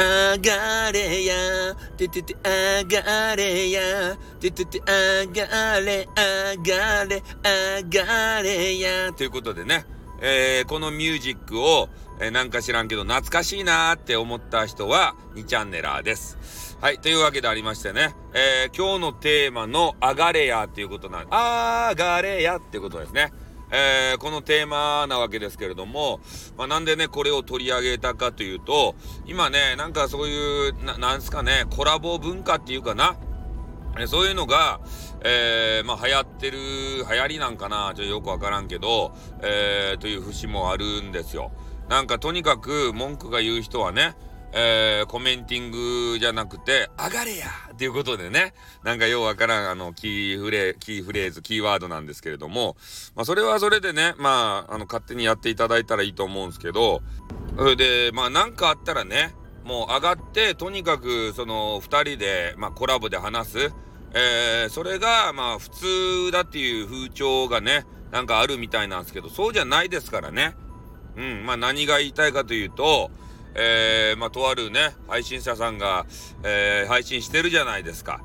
あがれや、てててあがれや、てててあがれ、あがれ、あがれや。ということでね、えー、このミュージックを、えー、なんか知らんけど懐かしいなーって思った人は2チャンネラーです。はい。というわけでありましてね、えー、今日のテーマのあがれやっていうことなん、あがれやっていうことですね。えー、このテーマなわけですけれども、まあ、なんでね、これを取り上げたかというと、今ね、なんかそういう、ななんすかね、コラボ文化っていうかな、えそういうのが、えー、まあ流行ってる、流行りなんかな、ちょっとよくわからんけど、えー、という節もあるんですよ。なんかとにかく文句が言う人はね、えー、コメンティングじゃなくて、上がれやっていうことでね、なんかようわからん、あの、キーフレー、キーフレーズ、キーワードなんですけれども、まあ、それはそれでね、まあ、あの、勝手にやっていただいたらいいと思うんですけど、それで、まあ、なんかあったらね、もう上がって、とにかく、その、二人で、まあ、コラボで話す、えー、それが、まあ、普通だっていう風潮がね、なんかあるみたいなんですけど、そうじゃないですからね。うん、まあ、何が言いたいかというと、えー、まあ、とあるね、配信者さんが、えー、配信してるじゃないですか。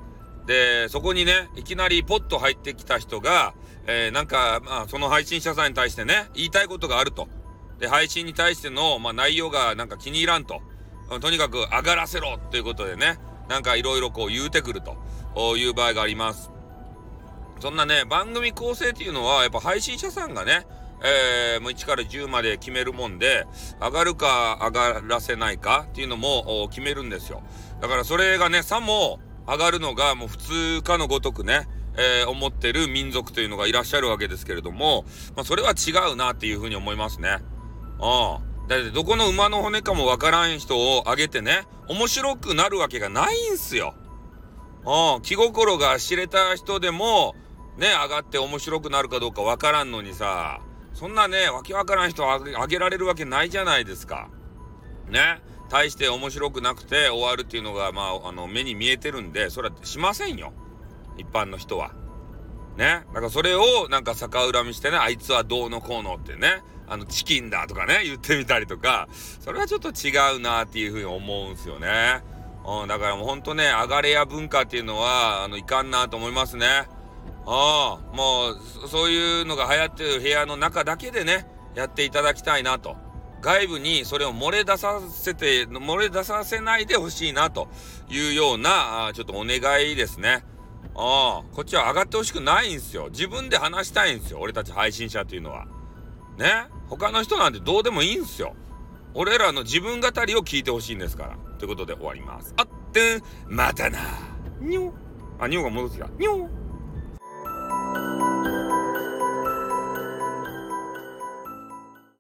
で、そこにね、いきなりポッと入ってきた人が、えー、なんか、まあ、その配信者さんに対してね、言いたいことがあると。で、配信に対しての、まあ、内容がなんか気に入らんと。とにかく上がらせろということでね、なんかいろいろこう言うてくるという場合があります。そんなね、番組構成っていうのは、やっぱ配信者さんがね、えー、もう1から10まで決めるもんで、上がるか上がらせないかっていうのも決めるんですよ。だからそれがね、さも上がるのがもう普通かのごとくね、えー、思ってる民族というのがいらっしゃるわけですけれども、まあ、それは違うなっていうふうに思いますね。ああ。だってどこの馬の骨かもわからん人をあげてね、面白くなるわけがないんすよ。ああ、気心が知れた人でも、ね、上がって面白くなるかどうかわからんのにさ、そんなね、わけわからん人をあげられるわけないじゃないですか。ね。大して面白くなくて終わるっていうのが、まあ、あの、目に見えてるんで、それはしませんよ。一般の人は。ね。だからそれをなんか逆恨みしてね、あいつはどうのこうのってね、あの、チキンだとかね、言ってみたりとか、それはちょっと違うなっていうふうに思うんすよね。うん、だからもうほんとね、上がれや文化っていうのは、あの、いかんなと思いますね。ああ、もう、そういうのが流行ってる部屋の中だけでね、やっていただきたいなと。外部にそれを漏れ出させて、漏れ出させないでほしいなというような、あちょっとお願いですね。ああ、こっちは上がってほしくないんですよ。自分で話したいんですよ。俺たち配信者っていうのは。ね？他の人なんてどうでもいいんすよ。俺らの自分語りを聞いてほしいんですから。ということで終わります。あってん、またな。にょ。あ、にょが戻ってきた。にょ。